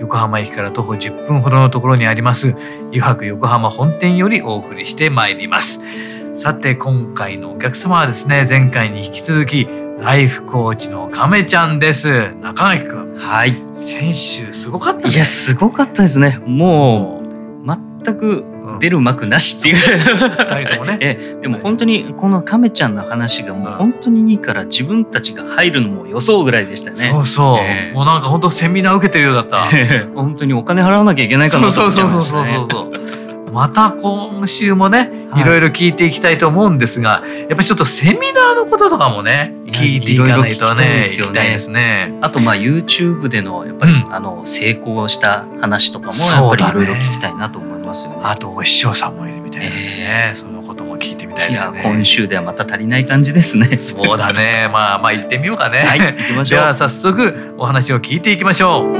横浜駅から徒歩10分ほどのところにあります。湯泊横浜本店よりお送りしてまいります。さて今回のお客様はですね前回に引き続きライフコーチの亀ちゃんです。中垣くんはい。先週すごかったね。いや、すごかったですね。もう、全く出る幕なしっていう。二人ともね。ええ。でも本当にこの亀ちゃんの話がもううん。本当にいいから自分たちが入るのも予想ぐらいでしたね。そうそう、ええ。もうなんか本当セミナー受けてるようだった。ええ。本当にお金払わなきゃいけないかなとそう思っちゃそうそういましたそうそう。ね。また今週もね、はいいろいろ聞いていきたいと思うんですが、やっぱりちょっとセミナーのこととかもね、聞いていかないといろいろ聞きたいね、ですよね。あとまあ YouTube でのやっぱり、うんあの成功した話とかもやっぱりいろいろ聞きたいなと思いますよね。あとお師匠さんもいるみたいなね、えそのことも聞いてみたいいですね。や今週ではまた足りない感じですね。そうだね、まあまあ行ってみようかね。はい、行きましょう。では早速お話を聞いていきましょう。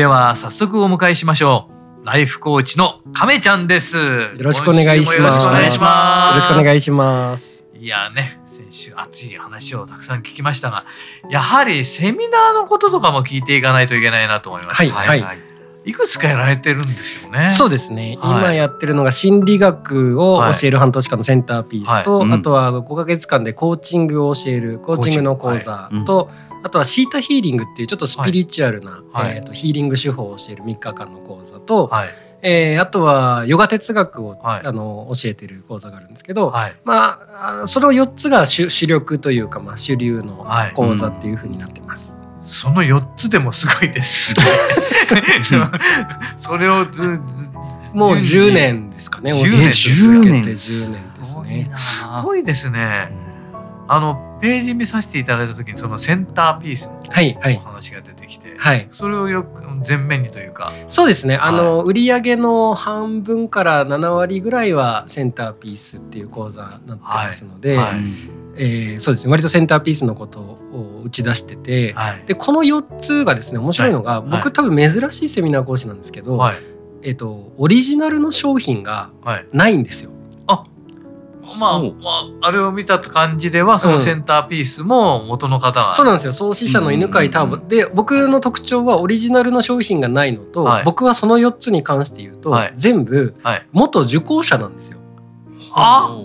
では早速お迎えしましょう。ライフコーチの亀ちゃんです。よよろしくお願いします。よろしくお願いします。よろしくお願いします。いやね先週熱い話をたくさん聞きましたがやはりセミナーのこととかも聞いていかないといけないなと思いましたね、はいいくつかやられてるんですよねそうですね。はい今やってるのが心理学を教える半年間のセンターピースと、はいうんあとは5ヶ月間でコーチングを教えるコーチングの講座はいうんと、あとはシータヒーリングっていうちょっとスピリチュアルな、はい。えー、とヒーリング手法を教える3日間の講座と、はい。えーあとはヨガ哲学を、はい。あの教えてる講座があるんですけど、はい。まああその4つが主主力というか、まあ、主流のはい。講座っていうふうになってます。その4つでもすごいです。ね それをずもう10年。ですかね。10教え年続けて10 10年年ですね。すごいですねあのページ見させていただいた時にそのセンターピースのはいはい。お話が出てきて、はい。それをよく前面にというか。そうですね。あの、売上の半分から7割ぐらいはセンターピースっていう講座になってますので、はい。えーそうですね。割とセンターピースのことを打ち出してて、はい。でこの4つがですね面白いのが、はい。僕多分珍しいセミナー講師なんですけど、はい。えっ、とオリジナルの商品がはい。ないんですよ。まあ、まあ、あれを見た感じではそのセンターピースも元の方が、そうなんですよ。創始者の犬飼ターボ、うんで僕の特徴はオリジナルの商品がないのと、はい。僕はその4つに関して言うと、はい。全部はい。元受講者なんですよ。あ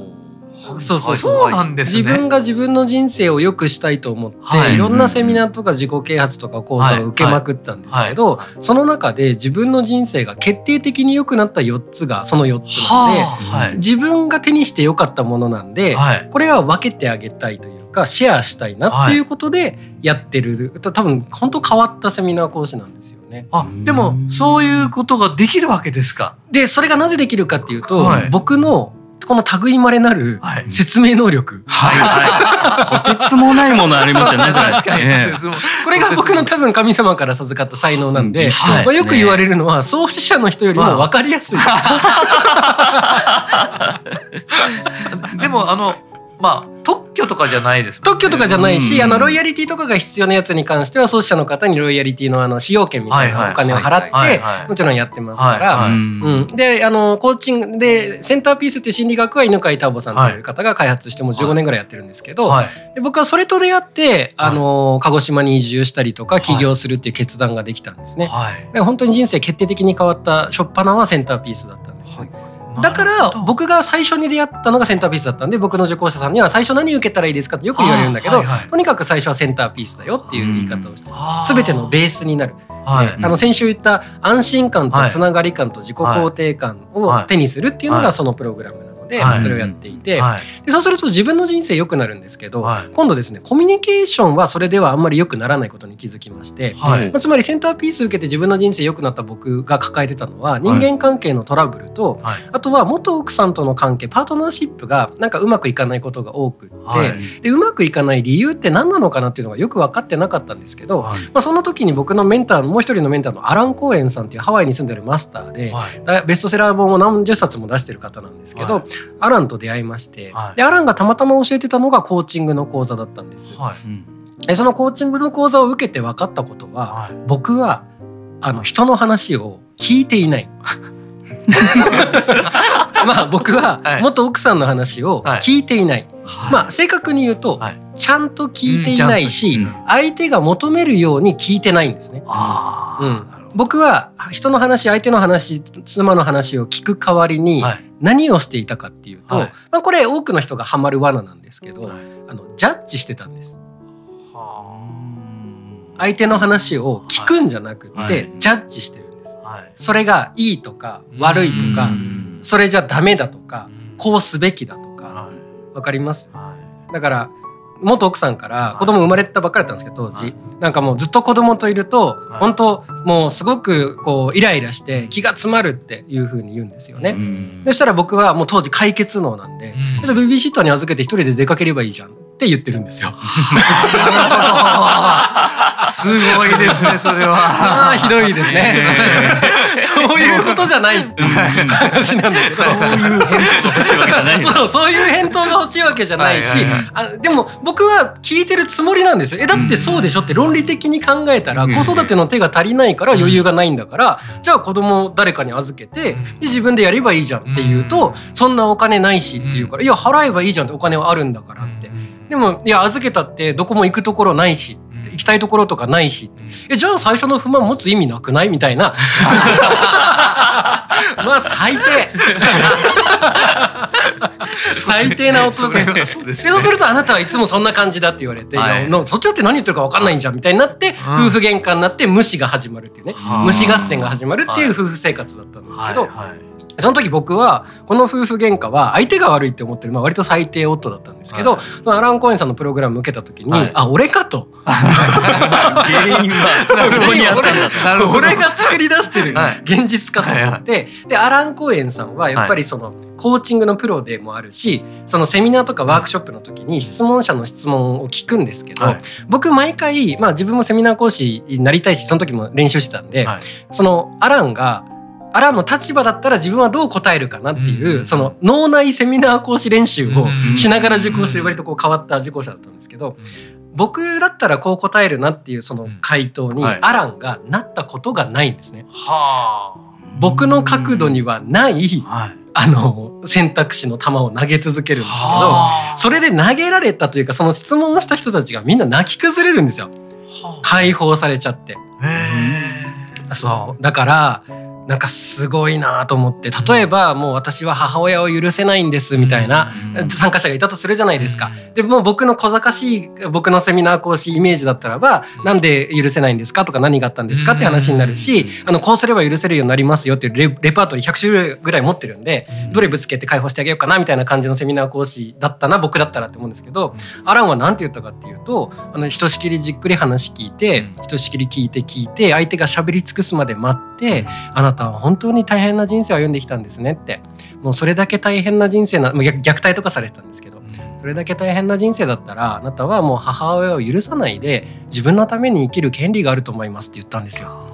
そうそうそう。なんですね。自分が自分の人生を良くしたいと思って、はい。い、ろんなセミナーとか自己啓発とか講座を受けまくったんですけど、その中で自分の人生が決定的に良くなった4つがその4つなので、自分が手にして良かったものなんで、はい。これは分けてあげたいというかシェアしたいなっていうことでやってる、多分本当変わったセミナー講師なんですよね。あでもそういうことができるわけですか？でそれがなぜできるかっていうと、はい。僕のこの類まれなるはい説明能力、はいはい。とてつもないものありますよね。確かに、ええこれが僕の多分神様から授かった才能なんで、はいまあよく言われるのは創始者の人よりも分かりやすい。でもあのまあ特許とかじゃないですもんね。特許とかじゃないし、うん。あのロイヤリティとかが必要なやつに関しては創始者の方にロイヤリティのあの使用権みたいないお金を払って、もちろんやってますから、はいうん。うん、であのコーチングでセンターピースっていう心理学は犬飼ターボさんという方が開発してもう15年ぐらいやってるんですけど、はい。で僕はそれと出会ってあの鹿児島に移住したりとかはい。起業するっていう決断ができたんですね。はい。で本当に人生決定的に変わった初っ端はセンターピースだったんです。はいだから僕が最初に出会ったのがセンターピースだったんで僕の受講者さんには最初何受けたらいいですかってよく言われるんだけど、はいはいとにかく最初はセンターピースだよっていう言い方をして全てのベースになる、はい。ねあの先週言った安心感はい。とつながり感と自己肯定感を手にするっていうのはいがそのプログラム。なのではい。それをやっていてはい。でそうすると自分の人生良くなるんですけどはい。今度ですねコミュニケーションはそれではあんまり良くならないことに気づきましてはい。まあつまりセンターピース受けて自分の人生良くなった僕が抱えてたのは人間関係のトラブルとはい。あとは元奥さんとの関係パートナーシップがなんかうまくいかないことが多くって、はい。でうまくいかない理由って何なのかなっていうのがよく分かってなかったんですけど、はい。まあ、その時に僕のメンターのもう一人のメンターのアラン・コーエンさんっていうハワイに住んでるマスターで、はい。だベストセラー本を何十冊も出してる方なんですけど、はいアランと出会いまして、はい。でアランがたまたま教えてたのがコーチングの講座だったんです。はい。でそのコーチングの講座を受けて分かったことははい。僕はあの人の話を聞いていない。まあ僕ははい。元奥さんの話を聞いていない、はい。まあ正確に言うと、はい。ちゃんと聞いていないし、相手が求めるように聞いてないんですね。うん僕は人の話相手の話妻の話を聞く代わりにはい。何をしていたかっていうと、はい。まあ、これ多くの人がハマる罠なんですけど、はい。あのジャッジしてたんです。は相手の話を聞くんじゃなくって、はい。ジャッジしてるんです。それがいいとか悪いとかうん。それじゃダメだとかうん。こうすべきだとかはい。わかります？はい。だから元奥さんから子供生まれたばっかりだったんですけど当時、はいなんかもうずっと子供といると、はい。本当もうすごくこうイライラして気が詰まるっていう風に言うんですよね。そしたら僕はもう当時解決能なんで、ベビーシッターに預けて一人で出かければいいじゃんって言ってるんですよ。すごいですねそれは。ああひどいですね。そういうことじゃない。っていう話なん。です。そういう返答が欲しいわけじゃないし、あでも僕は聞いてるつもりなん。ですよえだってそうでしょって論理的に考えたら子育ての手が足りないから余裕がないん。だからじゃあ子供を誰かに預けて自分でやればいいじゃん。って言うとそん。なお金ないしって言うからいや払えばいいじゃん。ってお金はあるん。だからってでもいや預けたってどこも行くところないしって行きたいところとかないしえじゃあ最初の不満持つ意味なくない？みたいな まあ最低。最低な男でそうですそうするとあなたはいつもそんな感じだって言われて、はい。そっちだって何言ってるか分かんないんじゃんみたいになって、うん。夫婦喧嘩になって無視が始まるっていうね。はあ。無視合戦が始まるっていう夫婦生活だったんですけど、はいはい。その時僕はこの夫婦喧嘩は相手が悪いって思ってる、まあ、割と最低夫だったんですけど、はい。そのアラン・コーエンさんのプログラム受けた時に、はい。あ俺かと。原因は俺が作り出してるはい。現実かと。思って、でアラン・コーエンさんはやっぱりそのコーチングのプロでもあるしそのセミナーとかワークショップの時に質問者の質問を聞くんですけど、はい。僕毎回、まあ、自分もセミナー講師になりたいしその時も練習してたんで、はい。そのアランがアランの立場だったら自分はどう答えるかなっていう、うん。その脳内セミナー講師練習をうん。しながら受講してる割とこう変わった受講者だったんですけど、僕だったらこう答えるなっていうその回答にアランがなったことがないんですね。は僕の角度にはないあはい。あの選択肢の球を投げ続けるんですけどはあ。それで投げられたというかその質問をした人たちがみんな泣き崩れるんですよ。解放されちゃって。へそう。だからなんかすごいなと思って例えばもう私は母親を許せないんですみたいなうん。参加者がいたとするじゃないーですか。でもう僕の小賢しい僕のセミナー講師イメージだったらばうん。なんで許せないんですかとか何があったんですかって話になるしあのこうすれば許せるようになりますよっていうレレパートリー100種類ぐらい持ってるんでどれぶつけて解放してあげようかなみたいな感じのセミナー講師だったな僕だったらって思うんですけどアランは何て言ったかっていうとあのひとしきりじっくり話聞いてうん。ひとしきり聞いて聞いて相手が喋り尽くすまで待ってあなたは本当に大変な人生を歩んできたんですねって。もうそれだけ大変な人生なもう虐虐待とかされてたんですけど。それだけ大変な人生だったらあなたはもう母親を許さないで自分のために生きる権利があると思いますって言ったんですよ。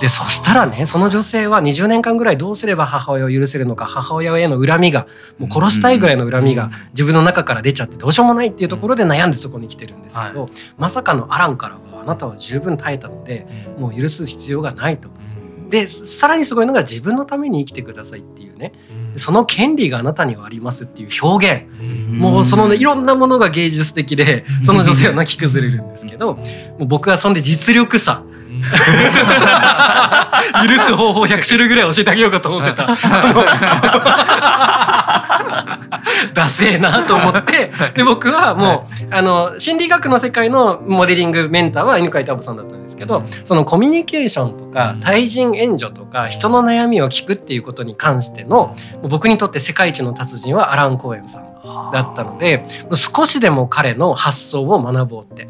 でそしたらねその女性は20年間ぐらいどうすれば母親を許せるのか母親への恨みがもう殺したいぐらいの恨みが自分の中から出ちゃってどうしようもないっていうところで悩んでそこに来てるんですけど、まさかのアランからはあなたは十分耐えたのでもう許す必要がないと。でさらにすごいのが自分のために生きてくださいっていうね。その権利があなたにはありますっていう表現。もうそのねいろんなものが芸術的でその女性は泣き崩れるんですけどもう僕はそんで実力差許す方法100種類ぐらい教えてあげようかと思ってた。ダセえなと思って。で僕はもう、あの心理学の世界のモデリングメンターは犬飼タボさんだったんですけど、そのコミュニケーションとか対人援助とか人の悩みを聞くっていうことに関しての僕にとって世界一の達人はアラン・コーエンさんだったので少しでも彼の発想を学ぼうって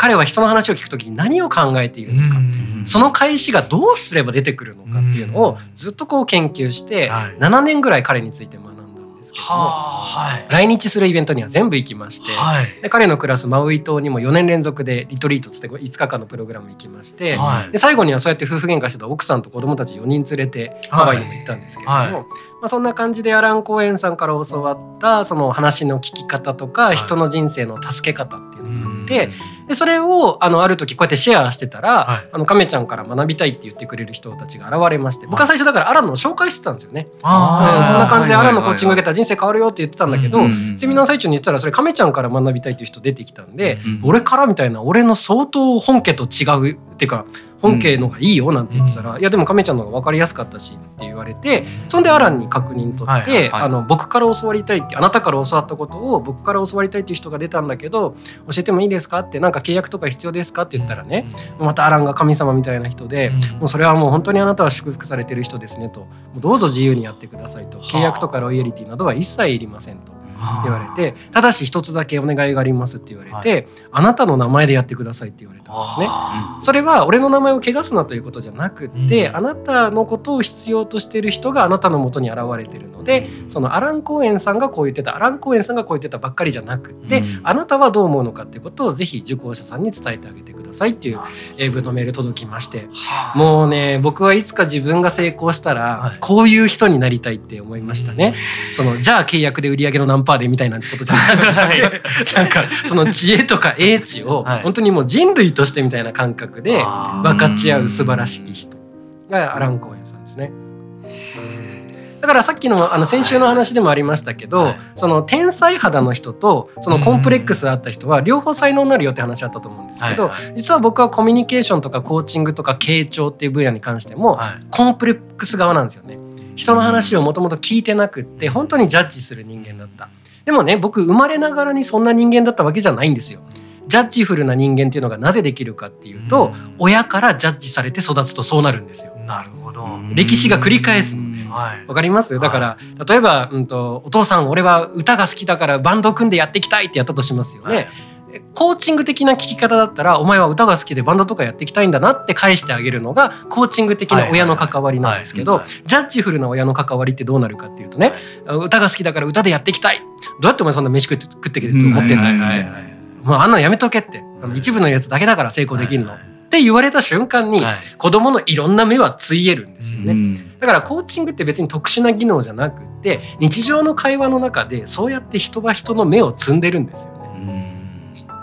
彼は人の話を聞くときに何を考えているのか、その返しがどうすれば出てくるのかっていうのをずっとこう研究して7年ぐらい彼について学んだんですけども、はい、来日するイベントには全部行きまして、はい、で彼のクラスマウイ島にも4年連続でリトリートつって5日間のプログラム行きまして、はい、で最後にはそうやって夫婦喧嘩してた奥さんと子供たち4人連れてハワイにも行ったんですけれども。まあ、そんな感じでアラン・コーエンさんから教わったその話の聞き方とか人の人生の助け方っていうのがあって、でそれをあのある時こうやってシェアしてたら、はい、あの亀ちゃんから学びたいって言ってくれる人たちが現れまして僕は最初だからアランの紹介してたんですよね。あうん、そんな感じでアランのコーチング受けたら人生変わるよって言ってたんだけど、セミナー最中に言ったらそれ亀ちゃんから学びたいっていう人出てきたんで、俺からみたいな俺の相当本家と違うっていうか本家のがいいよなんて言ってたら、うん、いやでも亀ちゃんの方が分かりやすかったしって言われてそんでアランに確認取って、あの僕から教わりたいってあなたから教わったことを僕から教わりたいっていう人が出たんだけど教えてもいいですかってなんか契約とか必要ですかって言ったらね、うん、またアランが神様みたいな人で、うん、もうそれはもう本当にあなたは祝福されてる人ですねともうどうぞ自由にやってくださいと。契約とかロイヤリティなどは一切いりませんと。言われてただし一つだけお願いがありますって言われて、はい、あなたの名前でやってくださいって言われたんですね。それは俺の名前を汚すなということじゃなくて、うん、あなたのことを必要としている人があなたのもとに現れてるのでそのアラン・コーエンさんがこう言ってたアラン・コーエンさんがこう言ってたばっかりじゃなくて、うん、あなたはどう思うのかっていうことをぜひ受講者さんに伝えてあげてくださいっていう英文のメール届きまして。もうね僕はいつか自分が成功したらこういう人になりたいって思いましたね。そのじゃあ契約で売り上げの何パーでみたいなことじゃなくてなんかその知恵とか英知を本当にもう人類としてみたいな感覚で分かち合う素晴らしき人がアラン・コーエンさんですね。だからさっきのあの先週の話でもありましたけど、その天才肌の人とそのコンプレックスあった人は両方才能になるよって話あったと思うんですけど、実は僕はコミュニケーションとかコーチングとか傾聴っていう分野に関してもコンプレックス側なんですよね。人の話をもともと聞いてなくって本当にジャッジする人間だった。でもね僕生まれながらにそんな人間だったわけじゃないんですよ。ジャッジフルな人間っていうのがなぜできるかっていうと、うん、親からジャッジされて育つとそうなるんですよ。なるほど。歴史が繰り返すので、わ、はい、かります？だから、例えば、うんと、お父さん俺は歌が好きだからバンド組んでやっていきたいってやったとしますよね。はいコーチング的な聞き方だったらお前は歌が好きでバンドとかやっていきたいんだなって返してあげるのがコーチング的な親の関わりなんですけどジャッジフルな親の関わりってどうなるかっていうとね歌が好きだから歌でやっていきたい。どうやってお前そんな飯食っていけると思ってるんですね。もうあんなのやめとけって。一部のやつだけだから成功できるの。って言われた瞬間に子供のいろんな目はついえるんですよね。だからコーチングって別に特殊な技能じゃなくて日常の会話の中でそうやって人は人の目を積んでるんですよ。ね。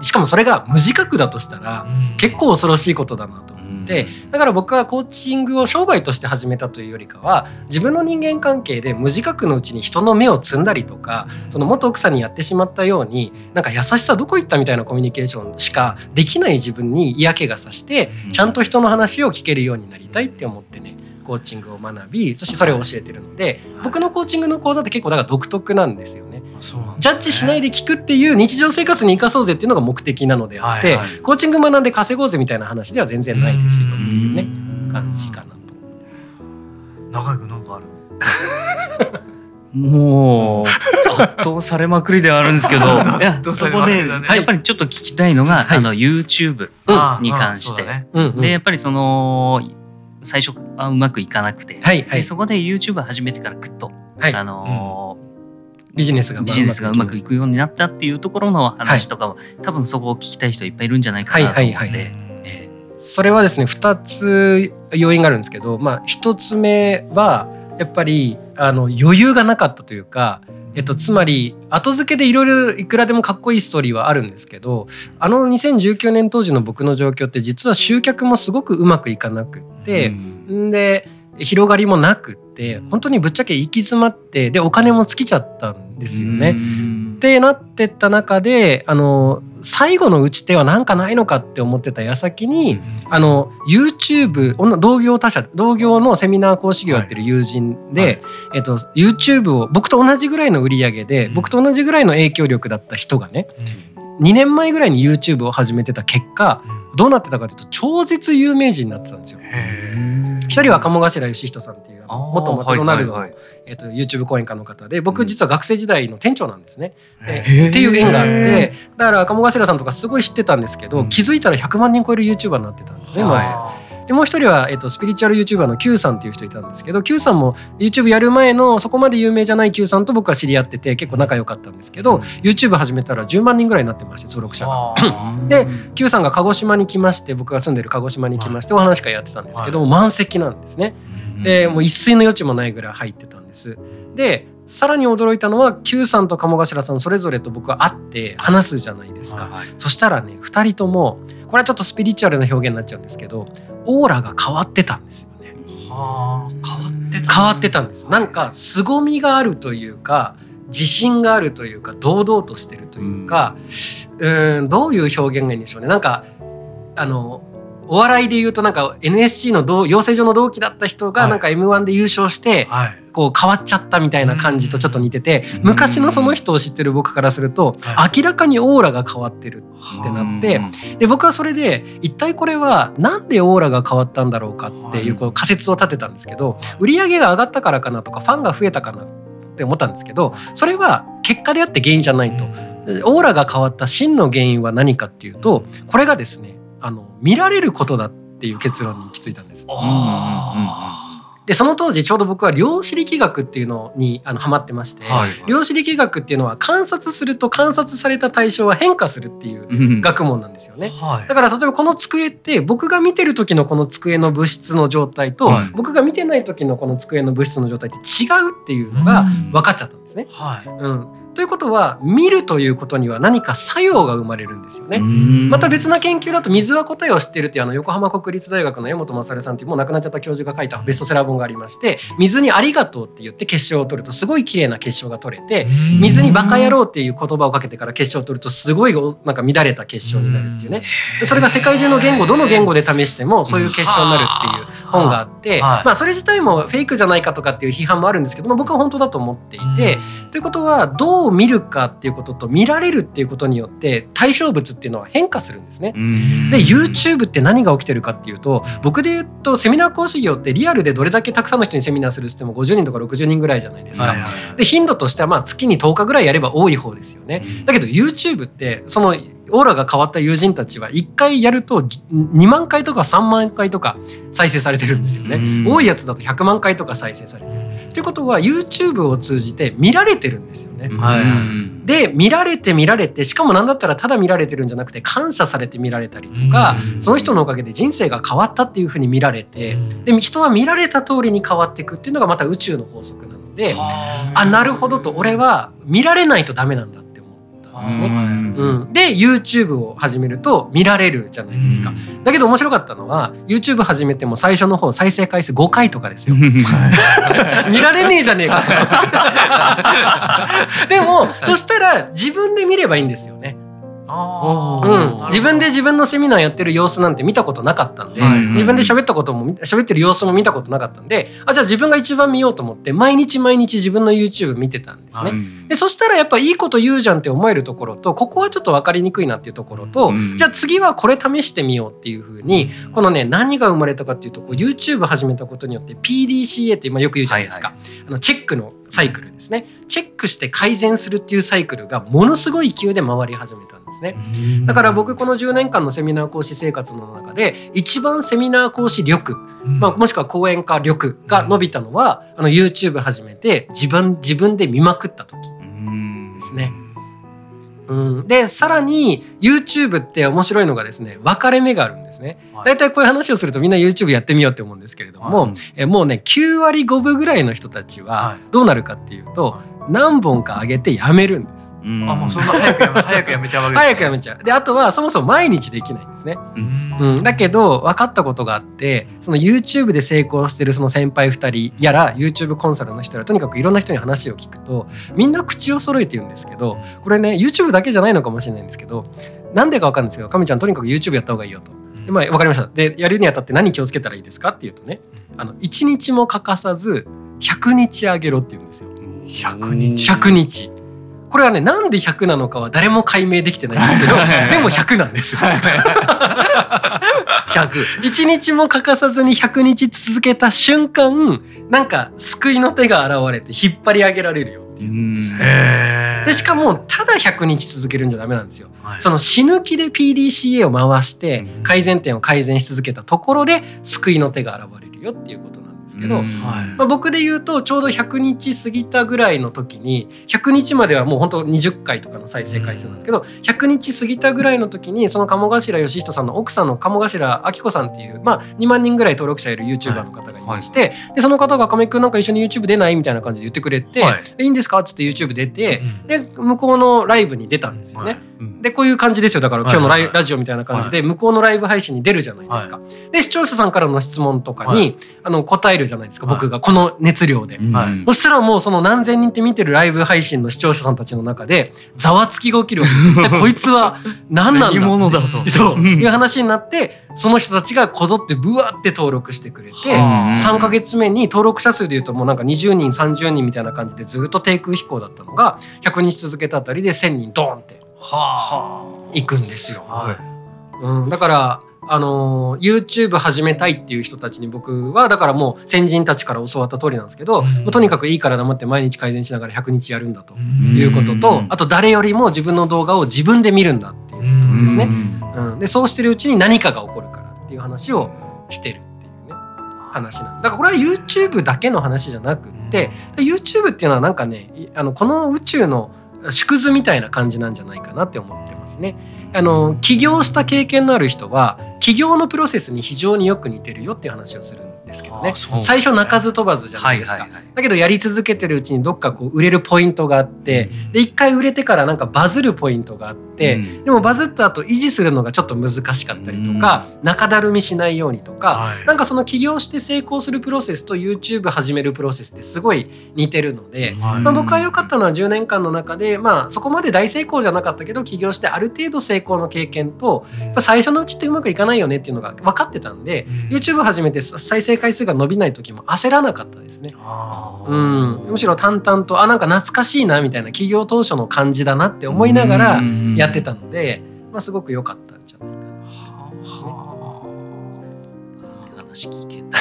しかもそれが無自覚だとしたら結構恐ろしいことだなと思ってだから僕はコーチングを商売として始めたというよりかは自分の人間関係で無自覚のうちに人の目を摘んだりとかその元奥さんにやってしまったようになんか優しさどこ行ったみたいなコミュニケーションしかできない自分に嫌気がさしてちゃんと人の話を聞けるようになりたいって思ってねコーチングを学びそしてそれを教えてるので僕のコーチングの講座って結構だから独特なんですよね。ジャッジしないで聞くっていう日常生活に生かそうぜっていうのが目的なのであって、はいはい、コーチング学んで稼ごうぜみたいな話では全然ないですよっていうね感じかなと。なんかある？もう圧倒されまくりではあるんですけど。いやそこでやっぱりちょっと聞きたいのが、はい、あの YouTube に関して、ね、でやっぱりその最初はうまくいかなくて、はいはい、そこで YouTube 始めてからぐっと、はい、あのーうんビジネスがビジネスがうまくいくようになったっていうところの話とかは、はい、多分そこを聞きたい人いっぱいいるんじゃないかなと思って。はいはいはい。えー、それはですね2つ要因があるんですけど、まあ、1つ目はやっぱりあの余裕がなかったというか、えっと、つまり後付けでいろいろいくらでもかっこいいストーリーはあるんですけどあの2019年当時の僕の状況って実は集客もすごくうまくいかなくって、うん、で広がりもなくって本当にぶっちゃけ行き詰まってでお金も尽きちゃったんですよね。ってなってった中であの最後の打ち手は何かないのかって思ってた矢先に、あの YouTube 同業他社同業のセミナー講師業やってる友人で、はい、えっと、YouTube を僕と同じぐらいの売り上げで、僕と同じぐらいの影響力だった人がね、うん、2年前ぐらいに YouTube を始めてた結果、どうなってたかというと超絶有名人になってたんですよ。一人は鴨頭義人さんっていう元マクドナルドの、えー、と YouTube 講演家の方で僕実は学生時代の店長なんですね。えっていう縁があってだから鴨頭さんとかすごい知ってたんですけど、気づいたら100万人超える YouTuber になってたんですねまず。でもう一人は、えっと、スピリチュアル YouTuber の Q さんっていう人いたんですけど Q さんも YouTube やる前のそこまで有名じゃない Q さんと僕は知り合ってて結構仲良かったんですけど、うん、YouTube 始めたら10万人ぐらいになってまして登録者が。で Q さんが鹿児島に来まして僕が住んでる鹿児島に来ましてお話会やってたんですけど、はい、満席なんですね。でもう一睡の余地もないぐらい入ってたんです。でさらに驚いたのは Q さんと鴨頭さんそれぞれと僕は会って話すじゃないですか、はいはい、そしたらね2人ともこれはちょっとスピリチュアルな表現になっちゃうんですけどオーラが変わってたんですよね。はあ、変わってた、変わってたんです。なんか凄みがあるというか自信があるというか堂々としてるというか、うん、うんどういう表現がいいんでしょうね。なんかあのお笑いで言うとなんか NSC の養成所の同期だった人がなんか m 1で優勝して、こう変わっちゃったみたいな感じとちょっと似てて昔のその人を知ってる僕からすると明らかにオーラが変わってるってなってで僕はそれで一体これは何でオーラが変わったんだろうかっていうこう仮説を立てたんですけど売り上げが上がったからかなとかファンが増えたかなって思ったんですけどそれは結果であって原因じゃないと。オーラが変わった真の原因は何かっていうとこれがですねあの見られることだっていう結論に行き着いたんです。でその当時ちょうど僕は量子力学っていうのにあのハマってまして、はい、量子力学っていうのは観察すると観察された対象は変化するっていう学問なんですよね、はい、だから例えばこの机って僕が見てる時のこの机の物質の状態と、はい、僕が見てない時のこの机の物質の状態って違うっていうのが分かっちゃったんですね。うんということは見るということには何か作用が生まれるんですよね。また別な研究だと水は答えを知ってるっていうあの横浜国立大学の江本勝さんというもう亡くなっちゃった教授が書いたベストセラー本がありまして水にありがとうって言って結晶を取るとすごい綺麗な結晶が取れて水にバカ野郎っていう言葉をかけてから結晶を取るとすごいなんか乱れた結晶になるっていうね。でそれが世界中の言語どの言語で試してもそういう結晶になるっていう本があって、まあそれ自体もフェイクじゃないかとかっていう批判もあるんですけども僕は本当だと思っていてということはどう見るかっていうことと見られるっていうことによって対象物っていうのは変化するんですね。で YouTube って何が起きてるかっていうと僕で言うとセミナー講師業ってリアルでどれだけたくさんの人にセミナーするっつっても50人とか60人ぐらいじゃないですか。で頻度としてはまあ月に10日ぐらいやれば多い方ですよね。だけど YouTube ってそのオーラが変わった友人たちは1回やると2万回とか3万回とか再生されてるんですよね。多いやつだと100万回とか再生されてる。ということは YouTube を通じて見られてるんですよね。はい、で見られて見られてしかも何だったらただ見られてるんじゃなくて感謝されて見られたりとかその人のおかげで人生が変わったっていうふうに見られてで人は見られた通りに変わっていくっていうのがまた宇宙の法則なのであ。なるほどと俺は見られないとダメなんだですね。うん、で YouTube を始めると見られるじゃないですか。だけど面白かったのは YouTube 始めても最初の方再生回数5回とかですよ。見られねえじゃねえか でもそしたら自分で見ればいいんですよね。うん、自分で自分のセミナーやってる様子なんて見たことなかったんで、はい。はい、自分で喋ったことも喋ってる様子も見たことなかったんであじゃあ自分が一番見ようと思って毎日毎日自分の YouTube 見てたんですね。はい、でそしたらやっぱいいこと言うじゃんって思えるところとここはちょっと分かりにくいなっていうところと、うん、じゃあ次はこれ試してみようっていうふうにこのね何が生まれたかっていうとこう YouTube 始めたことによって PDCA って今よく言うじゃないですか、はいはい、あのチェックのサイクルですね。チェックして改善するっていうサイクルがものすごい勢いで回り始めたんですね。だから僕この10年間のセミナー講師生活の中で一番セミナー講師力、まあ、もしくは講演家力が伸びたのはあの YouTube 始めて自分自分で見まくった時ですね。うん、でさらに YouTube って面白いのがですね分かれ目があるんですね。大体こういう話をするとみんな YouTube やってみようって思うんですけれども、はい、えもうね9割5分ぐらいの人たちはどうなるかっていうと何本か上げてやめるんです。あもうそんな早くやめ 早くやめちゃうわけ早くやめちゃう。であとはそもそも毎日できないんですね、うん、だけど分かったことがあってその YouTube で成功してるその先輩2人やら YouTube コンサルの人らとにかくいろんな人に話を聞くとみんな口を揃えて言うんですけどこれね YouTube だけじゃないのかもしれないんですけどなんでか分かるんですけどかみちゃんとにかく YouTube やった方がいいよと。でまあ、分かりました。でやるにあたって何気をつけたらいいですかっていうとねあの1日も欠かさず100日あげろって言うんですよ。100日 ,100 日これはねなんで100なのかは誰も解明できてないんですけどでも100なんですよ。100日も欠かさずに100日続けた瞬間なんか救いの手が現れて引っ張り上げられるよっていうんですね。でしかもただ100日続けるんじゃダメなんですよ。はい、その死ぬ気で PDCA を回して改善点を改善し続けたところで救いの手が現れるよっていうことですけど、まあ、僕で言うとちょうど100日過ぎたぐらいの時に100日まではもう本当20回とかの再生回数なんですけど100日過ぎたぐらいの時にその鴨頭義人さんの奥さんの鴨頭明子さんっていう、まあ、2万人ぐらい登録者いる YouTuber の方がいまして、でその方が「亀井君なんか一緒に YouTube 出ない?」みたいな感じで言ってくれて「はい、いいんですか?」っつって YouTube 出て、で向こうのライブに出たんですよね。でこういう感じですよ。だから今日のラ,、ラジオみたいな感じで向こうのライブ配信に出るじゃないですか。で視聴者さんからの質問とかに、あの答えるじゃないですか僕がこの熱量で、そしたらもうその何千人って見てるライブ配信の視聴者さんたちの中でざわつきが起きるわけです こいつは何なんだ者だと。そう。いう話になってその人たちがこぞってブワって登録してくれて3か月目に登録者数でいうともうなんか20人30人みたいな感じでずっと低空飛行だったのが100日続けたあたりで1,000人ドーンって行くんですよ。うん、だからあの YouTube 始めたいっていう人たちに僕はだからもう先人たちから教わった通りなんですけど、うとにかくいいから黙って毎日改善しながら100日やるんだということとあと誰よりも自分の動画を自分で見るんだっていうことですね。うん、でそうしてるうちに何かが起こるからっていう話をしてるっていうね話なんだ。からこれは YouTube だけの話じゃなくって YouTube っていうのはなんかねあのこの宇宙の縮図みたいな感じなんじゃないかなって思ってますね。あの起業した経験のある人は起業のプロセスに非常によく似てるよっていう話をするんですけどね。最初鳴かず飛ばずじゃないですか、はいはいはい、だけどやり続けてるうちにどっかこう売れるポイントがあって、うん、で一回売れてからなんかバズるポイントがあって、うん、でもバズった後維持するのがちょっと難しかったりとか、うん、中だるみしないようにとか、はい、なんかその起業して成功するプロセスと YouTube 始めるプロセスってすごい似てるので、はい、まあ、僕は良かったのは10年間の中で、まあ、そこまで大成功じゃなかったけど起業してある程度成功の経験と最初のうちってうまくいかないよねっていうのが分かってたんで、YouTube 始めて再生回数が伸びない時も焦らなかったですね。うん、むしろ淡々とあなんか懐かしいなみたいな企業当初の感じだなって思いながらやってたので、まあ、すごく良かったんじゃないかな。はあ、話聞けた。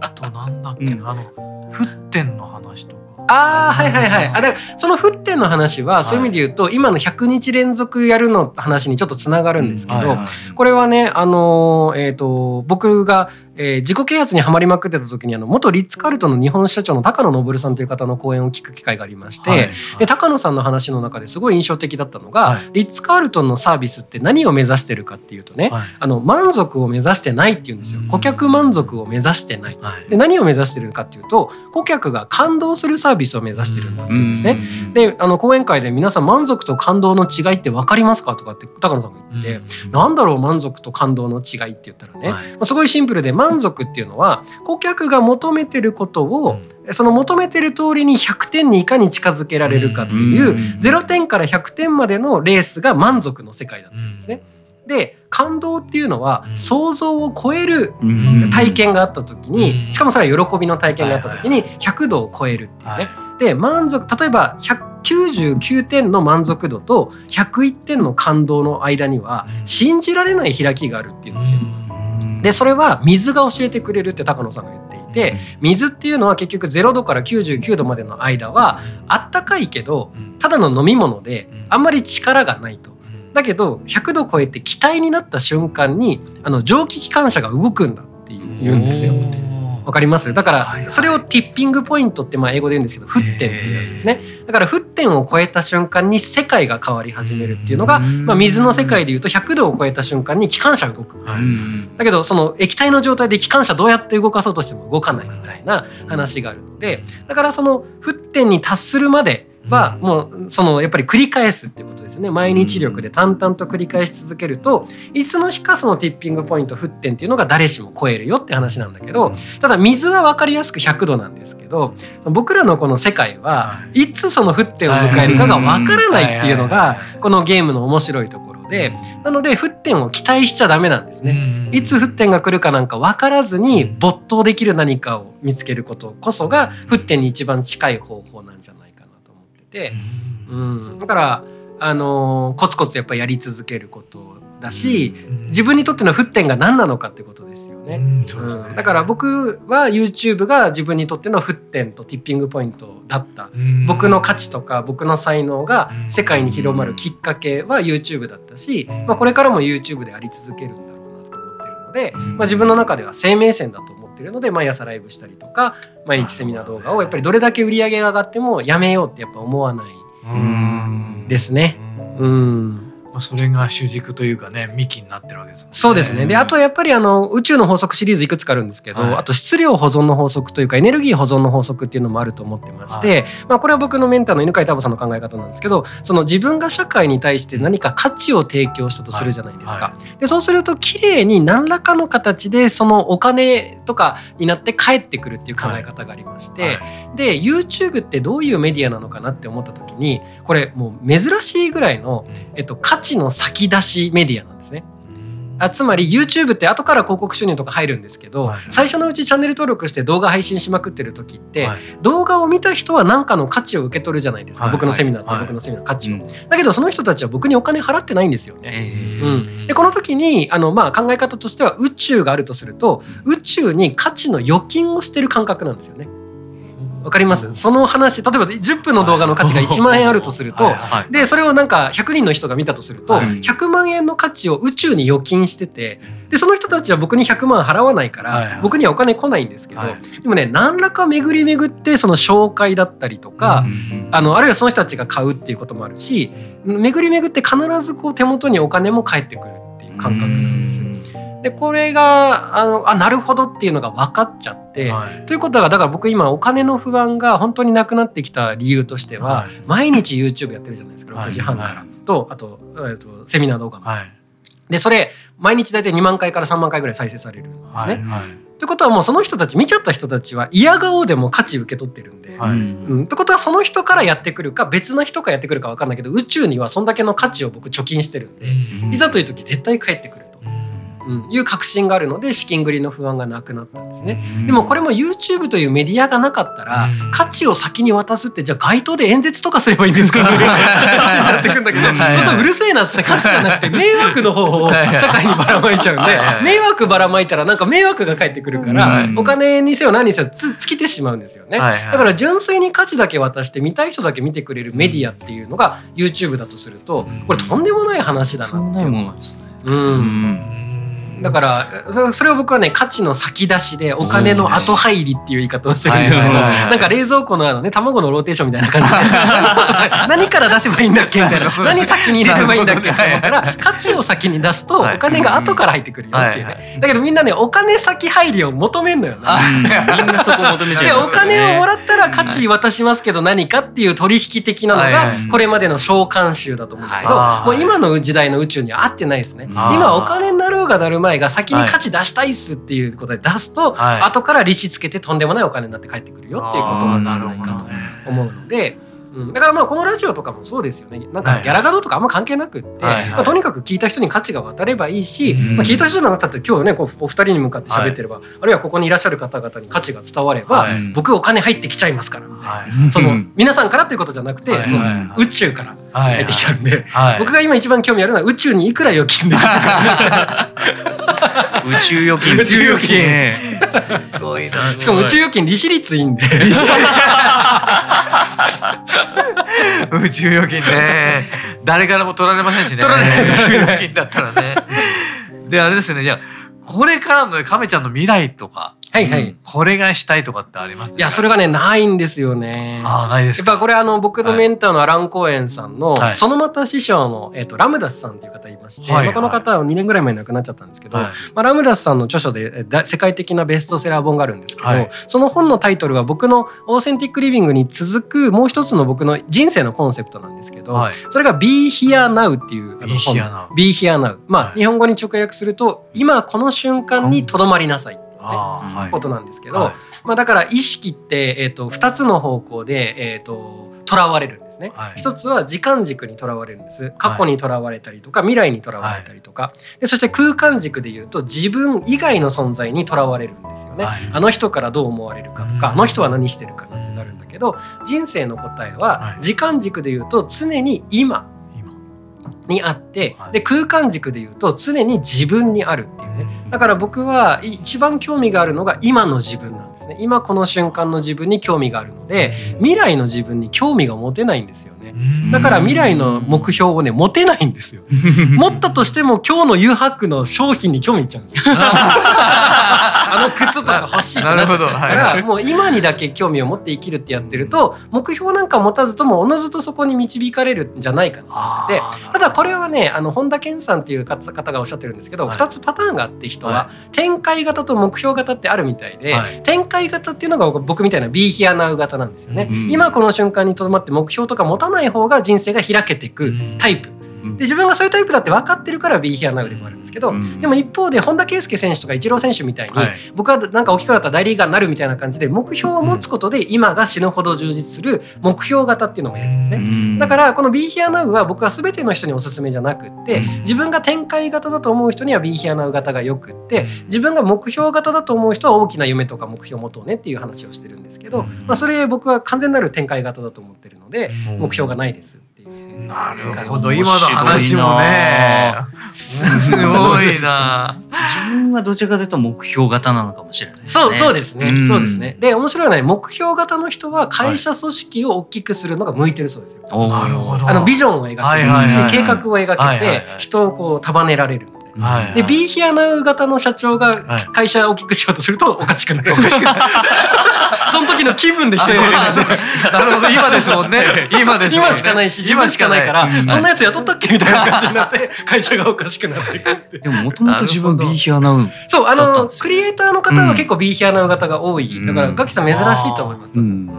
あとなんだっけな、うん、あの沸点の話とか。ああはいはいはい。あだからその沸点の話はそういう意味で言うと、はい、今の100日連続やるの話にちょっとつながるんですけど、うんはいはい、これはねあのー、えっ、ー、と僕がえー、自己啓発にはまりまくってた時にあの元リッツ・カルトの日本社長の高野昇さんという方の講演を聞く機会がありまして、はいはい、で高野さんの話の中ですごい印象的だったのが、はい、リッツ・カールトンのサービスって何を目指してるかっていうとね、はい、あの満足を目指してないっていうんですよ。顧客満足を目指してない、で何を目指してるかっていうと顧客が感動するサービスを目指してるんだっていうんですね。であの講演会で皆さん満足と感動の違いって分かりますかとかって高野さんが言ってて、うなんだろう満足と感動の違いって言ったらね、まあ、すごいシンプルで満足っていうのは顧客が求めてることを、うん、その求めてる通りに100点にいかに近づけられるかっていう0点から100点までのレースが満足の世界だったんですね。で感動っていうのは想像を超える体験があった時にしかもそれは喜びの体験があった時に100度を超えるっていうね。で満足例えば199点の満足度と101点の感動の間には信じられない開きがあるっていうんですよ。でそれは水が教えてくれるって高野さんが言っていて水っていうのは結局0度から99度までの間はあったかいけどただの飲み物であんまり力がないと。だけど100度超えて気体になった瞬間にあの蒸気機関車が動くんだって言うんですよ。わかります？だからそれをティッピングポイントってまあ英語で言うんですけど沸点っていうやつですね。だから沸点を超えた瞬間に世界が変わり始めるっていうのが、まあ、水の世界でいうと100度を超えた瞬間に機関車が動く。だけどその液体の状態で機関車どうやって動かそうとしても動かないみたいな話があるのでだからその沸点に達するまではもうそのやっぱり繰り返すっていうことですよね。毎日力で淡々と繰り返し続けるといつの日かそのティッピングポイント沸点っていうのが誰しも超えるよって話なんだけどただ水は分かりやすく100度なんですけど僕らのこの世界はいつその沸点を迎えるかが分からないっていうのがこのゲームの面白いところでなので沸点を期待しちゃダメなんですね。いつ沸点が来るかなんか分からずに没頭できる何かを見つけることこそが沸点に一番近い方法なんじゃないてて、うん、だからあのコツコツやっぱやり続けることだし、自分にとっての沸点が何なのかってことですよね。うんね。だから僕は YouTube が自分にとっての沸点とティッピングポイントだった、僕の価値とか僕の才能が世界に広まるきっかけは YouTube だったし、まあ、これからも YouTube であり続けるんだろうなと思ってるので、まあ、自分の中では生命線だと思ってるので毎朝ライブしたりとか毎日セミナー動画をやっぱりどれだけ売り上げが上がってもやめようってやっぱ思わないですね。うん。まあ、それが主軸というかね幹になってるわけですね。そうですね。であとやっぱりあの宇宙の法則シリーズいくつかあるんですけど、はい、あと質量保存の法則というかエネルギー保存の法則っていうのもあると思ってまして、はい、まあ、これは僕のメンターの犬飼太郎さんの考え方なんですけどその自分が社会に対して何か価値を提供したとするじゃないですか。はい、でそうすると綺麗に何らかの形でそのお金とかになって帰ってくるっていう考え方がありまして、で YouTube ってどういうメディアなのかなって思った時にこれもう珍しいぐらいの、えっと、価値の先出しメディアなんですね。あつまり YouTube って後から広告収入とか入るんですけど、はい、最初のうちチャンネル登録して動画配信しまくってる時って、はい、動画を見た人は何かの価値を受け取るじゃないですか、はい、僕のセミナーと僕のセミナーの価値を、だけどその人たちは僕にお金払ってないんですよね。うん、でこの時にあの、まあ、考え方としては宇宙があるとすると宇宙に価値の預金をしてる感覚なんですよね。わかります？その話例えば10分の動画の価値が1万円あるとするとでそれをなんか100人の人が見たとすると100万円の価値を宇宙に預金しててでその人たちは僕に100万払わないから僕にはお金来ないんですけどでもね何らか巡り巡ってその紹介だったりとかあのあるいはその人たちが買うっていうこともあるし巡り巡って必ずこう手元にお金も返ってくるっていう感覚なんです。でこれがあのあなるほどっていうのが分かっちゃって、はい、ということはだから僕今お金の不安が本当になくなってきた理由としては、はい、毎日 YouTube やってるじゃないですか6時半から、とあと,、えー、とセミナー動画も。でそれ毎日大体2万回から3万回ぐらい再生されるんですね。とい。うことはもうその人たち見ちゃった人たちは嫌顔でも価値受け取ってるんで。はい、うん、ってことはその人からやってくるか別な人からやってくるか分かんないけど宇宙にはそんだけの価値を僕貯金してるんで、いざという時絶対帰ってくる。いう確信があるので資金繰りの不安がなくなったんですね。でもこれも YouTube というメディアがなかったら価値を先に渡すってじゃあ街頭で演説とかすればいいんですか？ってなってくんだけど、うるせえなって価値じゃなくて迷惑の方を社会にばらまいちゃうんで迷惑ばらまいたらなんか迷惑が返ってくるからお金にせよ何にせよ尽きてしまうんですよね。だから純粋に価値だけ渡して見たい人だけ見てくれるメディアっていうのが YouTube だとするとこれとんでもない話だなって思う。んですね。うんだからそれを僕はね価値の先出しでお金の後入りっていう言い方をするんですけどなんか冷蔵庫のあのね卵のローテーションみたいな感じで。何から出せばいいんだっけみたいな。何先に入れればいいんだっけって思ったら価値を先に出すとお金が後から入ってくるよっていうね。だけどみんなねお金先入りを求めんのよなみんなそこ求めちゃうでお金をもらったら価値渡しますけど何かっていう取引的なのがこれまでの召喚集だと思うんだけどもう今の時代の宇宙には合ってないですね。今お金になろうがなる前が先に価値出したいっすっていうことで出すと、はい、後から利子つけてとんでもないお金になって帰ってくるよっていうことなんじゃないかと思うので。うん、だからまあこのラジオとかもそうですよね。なんかギャラガドとかあんま関係なくって、はいはい、まあ、とにかく聞いた人に価値が渡ればいいし、まあ、聞いた人じゃなくたって今日ねこうお二人に向かって喋ってれば、はい、あるいはここにいらっしゃる方々に価値が伝われば、はい、僕お金入ってきちゃいますからみたい。な、その皆さんからっていうことじゃなくて、その宇宙から入ってきちゃうんで、僕が今一番興味あるのは宇宙にいくら預金できるか。宇宙預金。宇宙預金。すごいな。しかも宇宙預金利子率いいんで。宇宙預金ね。誰からも取られませんしね。取られない。宇宙預金だったらね。であれですね。じゃあこれからの亀ちゃんの未来とかはいはい、これがしたいとかってあります、いやそれがねないんですよね。あないですやっぱこれあの僕のメンターのアラン・コーエンさんの、はい、そのまた師匠の、えーと、ラムダスさんという方いまして、はいまあ、この方は2年ぐらい前に亡くなっちゃったんですけど、はい、まあ、ラムダスさんの著書で世界的なベストセラー本があるんですけど、その本のタイトルは僕のオーセンティックリビングに続くもう一つの僕の人生のコンセプトなんですけど、それが Be Here Now っていうあの本。Be Here Now まあ、日本語に直訳すると今この瞬間にとどまりなさい。ね、ことなんですけど、はい、まあ、だから意識って、えーと、2つの方向で、えーと、とらわれるんですね、はい、一つは時間軸にとらわれるんです。過去にとらわれたりとか、未来にとらわれたりとか、でそして空間軸でいうと自分以外の存在にとらわれるんですよね、あの人からどう思われるかとか、あの人は何してるかなってなるんだけど人生の答えは時間軸でいうと常に今にあって、で空間軸でいうと常に自分にあるっていうねだから僕は一番興味があるのが今の自分なんですね。今この瞬間の自分に興味があるので未来の自分に興味が持てないんですよね。だから未来の目標をね持てないんですよ。持ったとしても今日の誘白の商品に興味いっちゃうんですよ あの靴とか欲しいってなっちゃうから、もう今にだけ興味を持って生きるってやってると目標なんか持たずともおのずとそこに導かれるんじゃないかなってただこれはねあの本田健さんっていう方がおっしゃってるんですけど、はい、2つパターンがあって人は、はい、展開型と目標型ってあるみたいで、はい、展開型っていうのが僕みたいな Be Here Now 型なんですよね、うん、今この瞬間にとどまって目標とか持たない方が人生が開けていくタイプ、うんで自分がそういうタイプだって分かってるから Be Here Now でもあるんですけど、うん、でも一方で本田圭佑選手とかイチロー選手みたいに、はい、僕はなんか大きくなったら大リーガーになるみたいな感じで目標を持つことで今が死ぬほど充実する目標型っていうのもいるんですね、うん、だからこの Be Here Now は僕は全ての人におすすめじゃなくって自分が展開型だと思う人には Be Here Now 型がよくって自分が目標型だと思う人は大きな夢とか目標を持とうねっていう話をしてるんですけど、まあ、それ僕は完全なる展開型だと思ってるので目標がないです。なるほど。今の話もね。すごいな。自分はどちらかというと目標型なのかもしれない、ね、そうそうですね、うん、そうですね。で面白いのは目標型の人は会社組織を大きくするのが向いてるそうですよ、はい、なるほどあのビジョンを描けるし、計画を描けて人をこう束ねられるはいはい、で B ヒアナウ型の社長が会社を大きくしようとするとおかしくなる、はい、その時の気分で人になるほど 今ですもんね。今です、ね、今しかないし自分しかないから、そんなやつ雇ったっけみたいな感じになって会社がおかしくなって。いくってでももともと自分 B ヒアナウそうあのクリエイターの方は結構 B ヒアナウ型が多い、だからガキさん珍しいと思います、うん。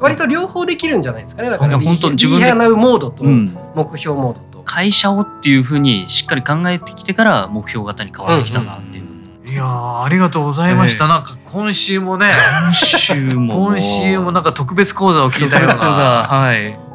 割と両方できるんじゃないですかね。だから B ヒアナウモードと目標モード。と会社をっていうふうにしっかり考えてきてから目標型に変わってきたなっていう。うんうん、いやありがとうございました。えー、なんか今週もね、今週も 今週もなんか特別講座を聞いたような。はい。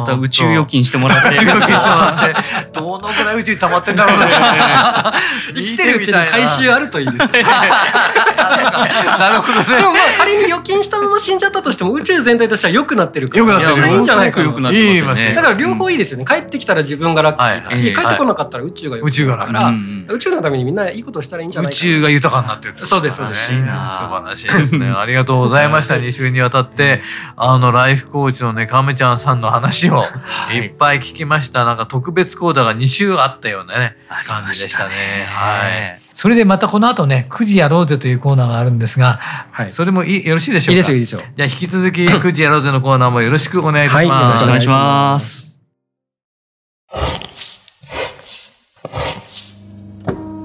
また宇宙預金してもらって。宇宙預金してもらって、どのぐらい宇宙に溜まってんだろうね。生きてるうちに回収あるといいですね。なるほどね。でもまあ仮に預金したまま死んじゃったとしても宇宙全体としては良くなってるから。良くなってる。いいんじゃないか良くなってますね。だから両方いいですよね。帰ってきたら自分がラッキーだし、帰ってこなかったら宇宙が宇宙がから、宇宙のためにみんないいことしたらいいんじゃないか。宇宙が豊かになってる。そうですそうです。素晴らしいですね。ありがとうございました。2週にわたってあのライフコーチのね亀ちゃんさんの話をいっぱい聞きました。なんか特別講座が2週あったようなね感じでしたね。はい。それでまたこの後ね9時やろうぜというコーナーがあるんですが、はい、それもいよろしいでしょうか？いいですよいいですよ。じゃあ引き続き9時やろうぜのコーナーもよろしくお願いします。はい、よろしくお願いします。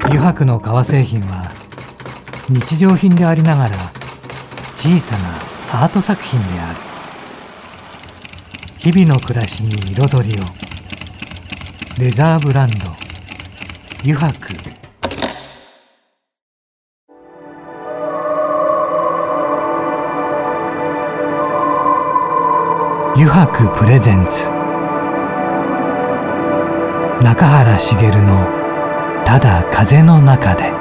油白の革製品は日常品でありながら小さなアート作品である。日々の暮らしに彩りを。レザーブランド。油白油白プレゼンツ。中原茂の「ただ風の中で」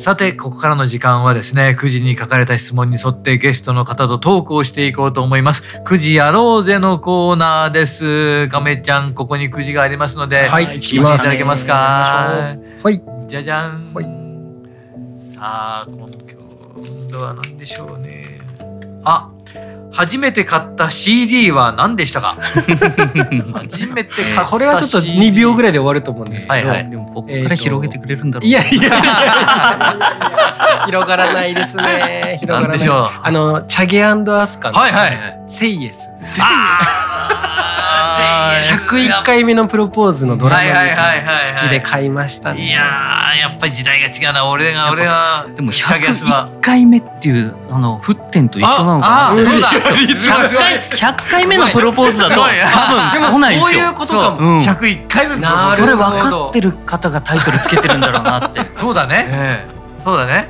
さてここからの時間はですね9時に書かれた質問に沿ってゲストの方とトークをしていこうと思います。9時やろうぜのコーナーです。亀ちゃんここに9時がありますので、はい、聞いていただけますか？はい。じゃじゃん、はい、さあ今度は何でしょうね。あ初めて買った CD は何でしたか？初めて買った CD これはちょっと2秒ぐらいで終わると思うんですけど、はいはい、でもここから広げてくれるんだろう、いやいや。広がらないですね。広がらない。あのチャゲアスカの、はいはい、セイエス。セイエス101回目のプロポーズのドラマ好きで買いましたね。いややっぱり時代が違うな俺が俺はでも101回目っていうあの沸点と一緒なのかな。そうだ。100 回100回目のプロポーズだと多分来ないですよ。そういうことかも。101回目のそれ分かってる方がタイトルつけてるんだろうなって。そうだね。そうだね。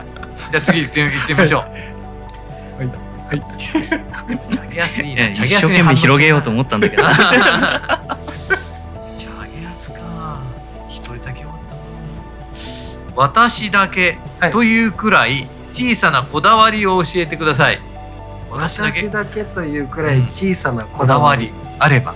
じゃあ次行って行ってみましょう。はい。チャゲアスいいね。一生懸命広げようと思ったんだけど。チャゲアスか。一人だけ私だけというくらい小さなこだわりを教えてください。私だけだけというくらい小さなこだわり,、あれば。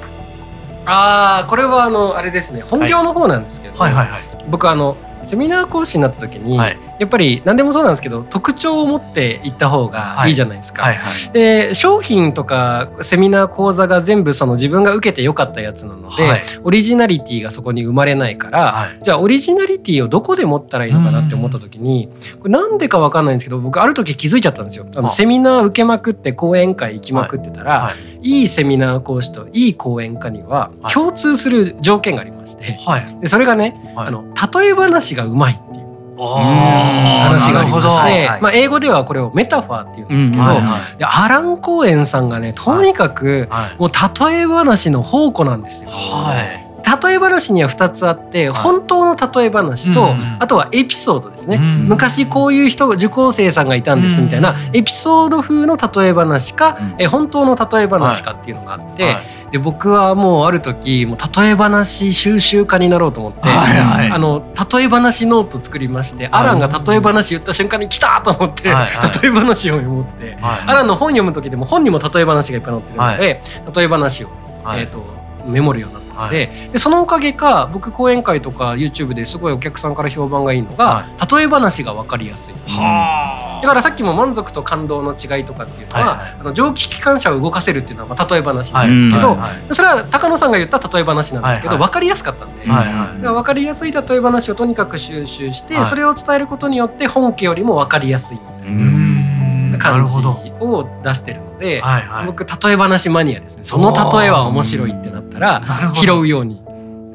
ああこれはあのあれですね本業の方なんですけど、はいはいはいはい、僕あのセミナー講師になった時に、はい、やっぱり何でもそうなんですけど特徴を持っていった方がい。いじゃないですか。はいはい。はい、で商品とかセミナー講座が全部その自分が受けてよかったやつなので、オリジナリティがそこに生まれないから、じゃあオリジナリティをどこで持ったらいいのかなって思った時にこれなんでか分かんないんですけど僕ある時気づいちゃったんですよ。あのセミナー受けまくって講演会行きまくってたら、い。い。セミナー講師といい講演家には共通する条件がありまして、でそれがね、あの例え話がうまいっていう。話がありまして、まあ、英語ではこれをメタファーって言うんですけど、でアラン・コーエンさんがねとにかくもう例え話の宝庫なんですよ。はい。例え話には2つあって、本当の例え話と、あとはエピソードですね、昔こういう人受講生さんがいたんですみたいなエピソード風の例え話か、え本当の例え話かっていうのがあって、で僕はもうある時もう例え話収集家になろうと思って、はいはい、あの例え話ノート作りまして、アランが例え話言った瞬間に来たと思って、はいはい、例え話を読むって、はい、アランの本読む時でも本にも例え話がいっぱい載ってるので、はい、例え話を、えーと、メモるようになったのではい、でそのおかげか僕講演会とか YouTube ですごいお客さんから評判がいいのが、例え話が分かりやすい。はだからさっきも満足と感動の違いとかっていうのは、はいはい、あの蒸気機関車を動かせるっていうのはまあ例え話なんですけど、はい。はい、それは高野さんが言った例え話なんですけど、はいはい、分かりやすかったんで、はいはい、分かりやすい例え話をとにかく収集して、それを伝えることによって本家よりも分かりやすいみたいな感じを出してるので、はいはい、僕例え話マニアですね。その例えは面白いってなったら拾うように。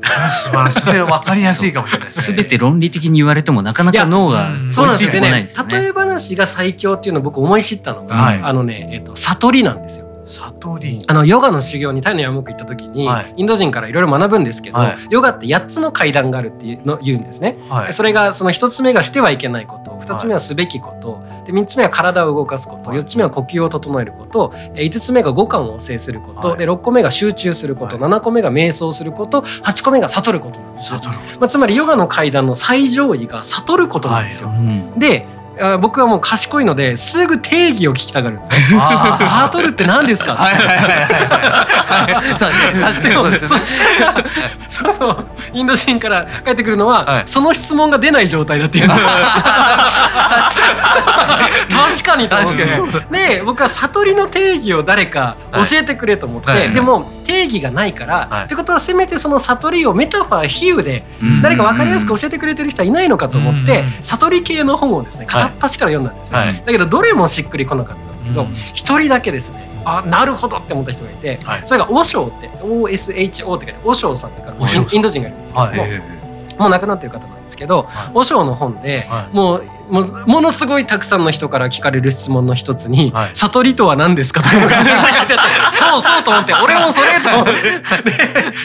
素晴らしい。それ分かりやすいかもしれないす、ね。べて論理的に言われてもなかなか脳がそうなんですよね。例え話が最強っていうのを僕思い知ったのが、はい、あのね、えっと悟りなんですよ。悟りあのヨガの修行にタイの山奥行った時に、はい、インド人からいろいろ学ぶんですけど、はい、ヨガって8つの階段があるっていうの言うんですね、はい、それがその1つ目がしてはいけないこと2つ目はすべきこと、で3つ目は体を動かすこと。4つ目は呼吸を整えること。5つ目が五感を制すること、で6個目が集中すること、7個目が瞑想すること。8個目が悟ることなんですよ、まあ、つまりヨガの階段の最上位が悟ることなんですよ。で僕はもう賢いのですぐ定義を聞きたがる。サートルって何ですか？はいはいはいはい。確かにそうですね。そのインド人から帰ってくるのは、はい、その質問が出ない状態だっていう。確かに確かに。で僕は悟りの定義を誰か教えてくれと思って、はい、でも定義がないから、はい、ってことはせめてその悟りをメタファー比喩で誰か分かりやすく教えてくれてる人はいないのかと思って悟り系の本をですね片っ端から読んだんですよ、はい、だけどどれもしっくりこなかったんですけど一、人だけですね。あなるほどって思った人がいて、はい、それがオショーって OSHO って書いてオショーさんっていうインド人がいるんですけども、もう亡くなってる方なんですけど、はい、和尚の本で、はい、もうもものすごいたくさんの人から聞かれる質問の一つに「はい、悟りとは何ですか?」というのが書いてあって そうそうと思って俺もそれと思って。で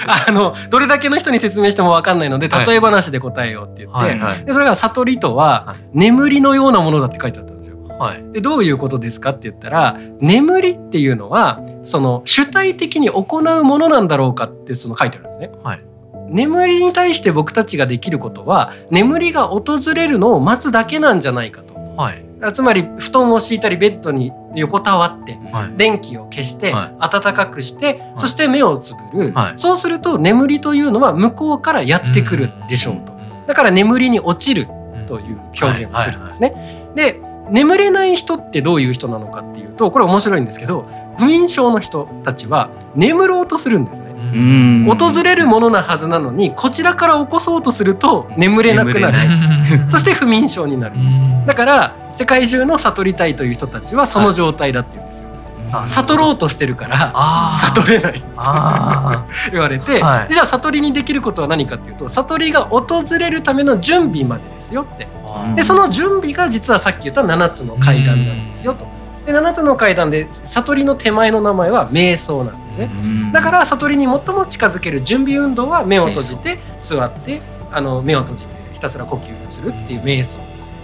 あのどれだけの人に説明しても分かんないので例え話で答えようって言って、はいはい、でそれが「悟りとは眠りのようなものだ」って書いてあったんですよ。はい、でどういうことですかって言ったら眠りっていうのはその主体的に行うものなんだろうかってその書いてあるんですね。はい眠りに対して僕たちができることは眠りが訪れるのを待つだけなんじゃないかと。はい、つまり布団を敷いたりベッドに横たわって、はい、電気を消して、はい、暖かくして、はい、そして目をつぶる、そうすると眠りというのは向こうからやってくるでしょうと。だから眠りに落ちるという表現をするんですね。で眠れない人ってどういう人なのかっていうとこれ面白いんですけど不眠症の人たちは眠ろうとするんですね。訪れるものなはずなのにこちらから起こそうとすると眠れなくなる。そして不眠症になる。だから世界中の悟りたいという人たちはその状態だっていうんですよ、はい、悟ろうとしてるから悟れない。言われて、はい、じゃあ悟りにできることは何かっていうと悟りが訪れるための準備までですよって。でその準備が実はさっき言った7つの階段なんですよと。で7つの階段で悟りの手前の名前は瞑想なんですね。だから悟りに最も近づける準備運動は目を閉じて座ってあの目を閉じてひたすら呼吸するっていう瞑想。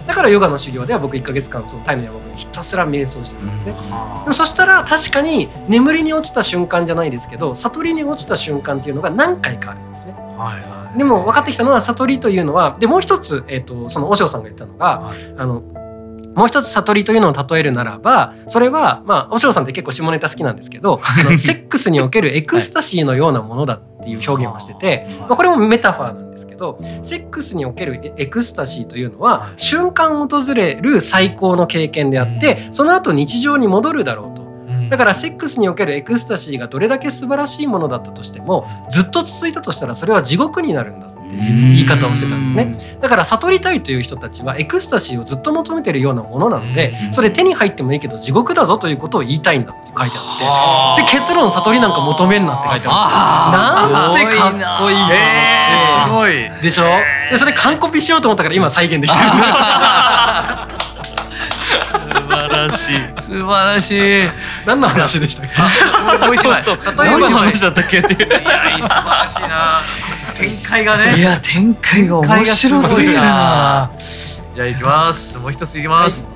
だからヨガの修行では僕1か月間そのタイの山にひたすら瞑想してたんですね、でもそしたら確かに眠りに落ちた瞬間じゃないですけど悟りに落ちた瞬間っていうのが何回かあるんですね、はいはい、でも分かってきたのは悟りというのはでもう一つ、えーと、その和尚さんが言ったのが、はい、あのもう一つ悟りというのを例えるならばそれはまあ OSHOさんって結構下ネタ好きなんですけど セックスにおけるエクスタシーのようなものだっていう表現をしてて、まあ、これもメタファーなんですけどセックスにおけるエクスタシーというのは瞬間訪れる最高の経験であってその後日常に戻るだろうと。だからセックスにおけるエクスタシーがどれだけ素晴らしいものだったとしてもずっと続いたとしたらそれは地獄になるんだっていう言い方をしてたんですね。だから悟りたいという人たちはエクスタシーをずっと求めてるようなものなのでそれ手に入ってもいいけど地獄だぞということを言いたいんだって書いてあってで結論悟りなんか求めんなって書いてあって。なんてかっこいいなって。すごい。でしょ？でそれ完コピしようと思ったから今再現できてるらしい。素晴らしい。何の話でしたっけ？もう一枚。例えばの話だったっけっていう。いや素晴らしいな展開がね。いや展開が面白すぎるな。じゃあいきます。もう一ついきます、はい。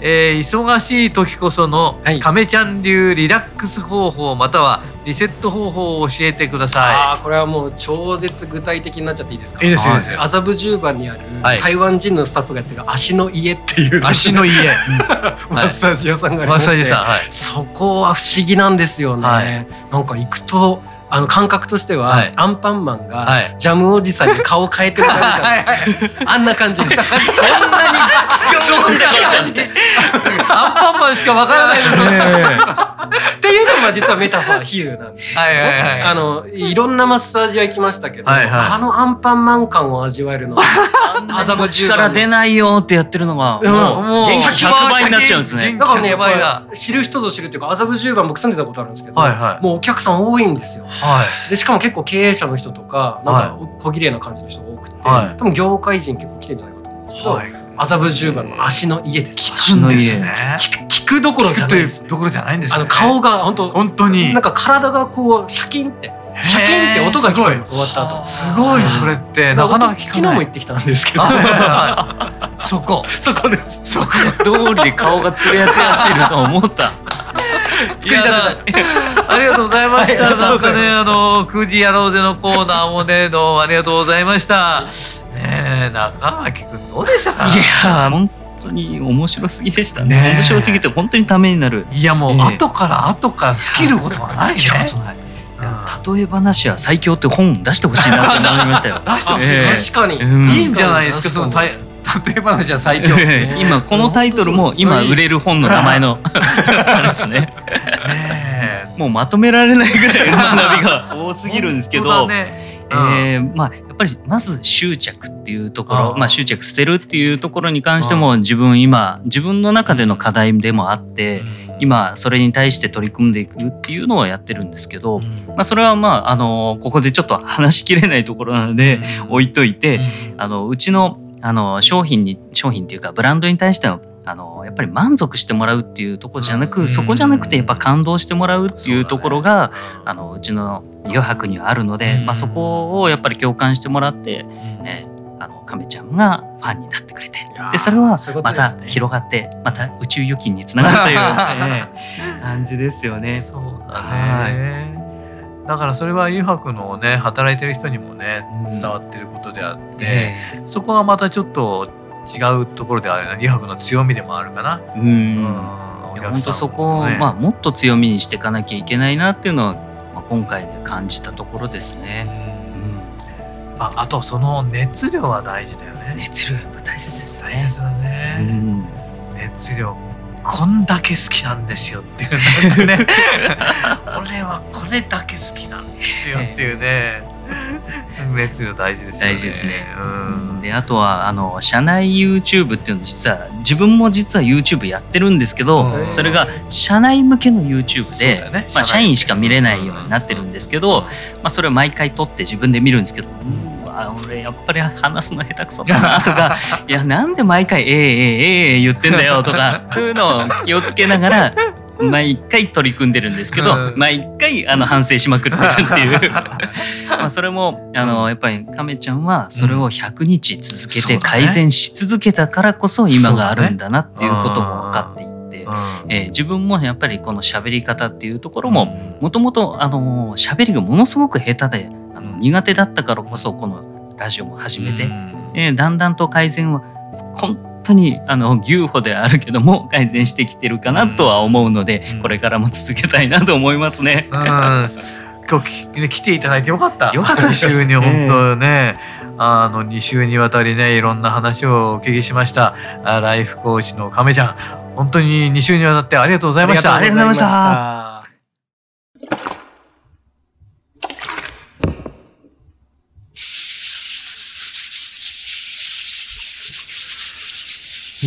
えー、忙しい時こその亀ちゃん流リラックス方法またはリセット方法を教えてください。あこれはもう超絶具体的になっちゃっていいですか？いいですよ。麻布十番にある台湾人のスタッフがやってる足の家っていう、足の家、マッサージ屋さんがありまして、はい、そこは不思議なんですよね。はい、なんか行くとあの感覚としては、はい、アンパンマンがジャムおじさんに顔変えてる感じはい、あんな感じそんなにアンパンマンしかわからないです。ね。っていうのが実はメタファー比喩なんです、ね。はいはいはい。あのいろんなマッサージは行きましたけど、はいはい、あのアンパンマン感を味わえるのは 麻布力出ないよってやってるのがもうもう100倍になっちゃうんですね。だ。からねやっぱり知る人ぞ知るっていうか麻布十番僕住んでたことあるんですけど、はいはい、もうお客さん多いんですよ。はい、でしかも結構経営者の人とかなんか小綺麗な感じの人が多くて、はい、多分業界人結構来てるんじゃないかと思うんですけど、はい、麻布十番の足の家です。足の家。ね。聞くどころじゃない。です、ね。どころじゃないんです、ね、あの顔が本当本当に。なんか体がこうシャキンってシャキンって音が聞こえます。終わった後。すごいそれってなかなか聞かない。昨日も行ってきたんですけど。そこ。そこです。そこ。通りで顔がつるやつやしてると思った。作りたありがとうございました。なんかね、あの、くじやろうぜのコーナーもね、どうもありがとうございました。ね中脇くんどうでしたか？いや本当に面白すぎでしたね。面白すぎて本当にためになる。いやもう、後から後から尽きることはないね。例え話は最強って本出してほしいなと思いましたよ。出してほしい、えー、確かに、うん、いいんじゃないですか？その例え話は最強今このタイトルも今売れる本の名前の あれですね。もうまとめられないぐらい学びが多すぎるんですけど、ねうん、えー、まあ、やっぱりまず執着っていうところまあ、執着捨てるっていうところに関しても自分今自分の中での課題でもあって、今それに対して取り組んでいくっていうのをやってるんですけど、まあ、それはまああのここでちょっと話しきれないところなので 置いといて、あのうちのあの商品に商品っていうかブランドに対してのあのやっぱり満足してもらうっていうところじゃなく、そこじゃなくてやっぱ感動してもらうっていうところが、うあのうちの余白にはあるので、まあ、そこをやっぱり共感してもらって、えー、あの亀ちゃんがファンになってくれてでそれはまた広がってまた宇宙預金につながるという、え ー、感じですよね。そうだね、はい。だからそれは油白のね働いてる人にもね伝わってることであって、うん、そこがまたちょっと違うところであるな油白の強みでもあるかな。うん、うん本当そこを、ね、まあ、もっと強みにしていかなきゃいけないなっていうのは、まあ、今回で感じたところですね。うん、ああとその熱量は大事だよね。熱量大切ですね。大切だね。うん熱量こんだけ好きなんですよっていうね 俺はこれだけ好きなんですよっていうね熱量大事ですね。大事ですね。うん、であとはあの社内 YouTube っていうの実は自分も実は YouTube やってるんですけど、それが社内向けの YouTube で、ね、まあ、社員しか見れないようになってるんですけど、まあ、それを毎回撮って自分で見るんですけど。あ俺やっぱり話すの下手くそだなとか いやなんで毎回「ええええええ言ってんだよ」とかそういうのを気をつけながら毎回取り組んでるんですけど、毎回あの反省しまくってるっていう。まあそれもあのやっぱり亀ちゃんはそれを100日続けて改善し続けたからこそ今があるんだなっていうことも分かっていて。えー、自分もやっぱりこの喋り方っていうところももともと喋りがものすごく下手であの苦手だったからこそこのラジオも始めて、えー、だんだんと改善は本当にあの牛歩であるけども改善してきてるかなとは思うので、うん、これからも続けたいなと思いますね。今日来ていただいてよかった。よかった週に本当ね、あの2週にわたりねいろんな話をお聞きしました。ライフコーチの亀ちゃん、本当に2週にわたってありがとうございました。ありがとうございました。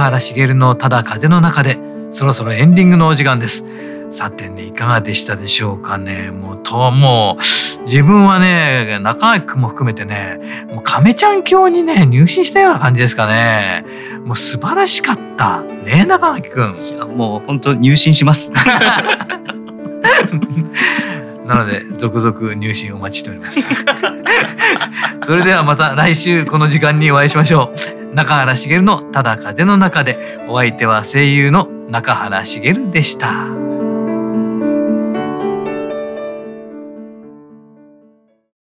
原茂のただ風の中でそろそろエンディングのお時間です。さてねいかがでしたでしょうかね。もうともう自分はね中垣君も含めてねもう亀ちゃん教にね入信したような感じですかね。もう素晴らしかった。ね中垣君いやもう本当入信します なので続々入信お待ちしております それではまた来週この時間にお会いしましょう中原茂のただ風の中でお相手は声優の中原茂でした。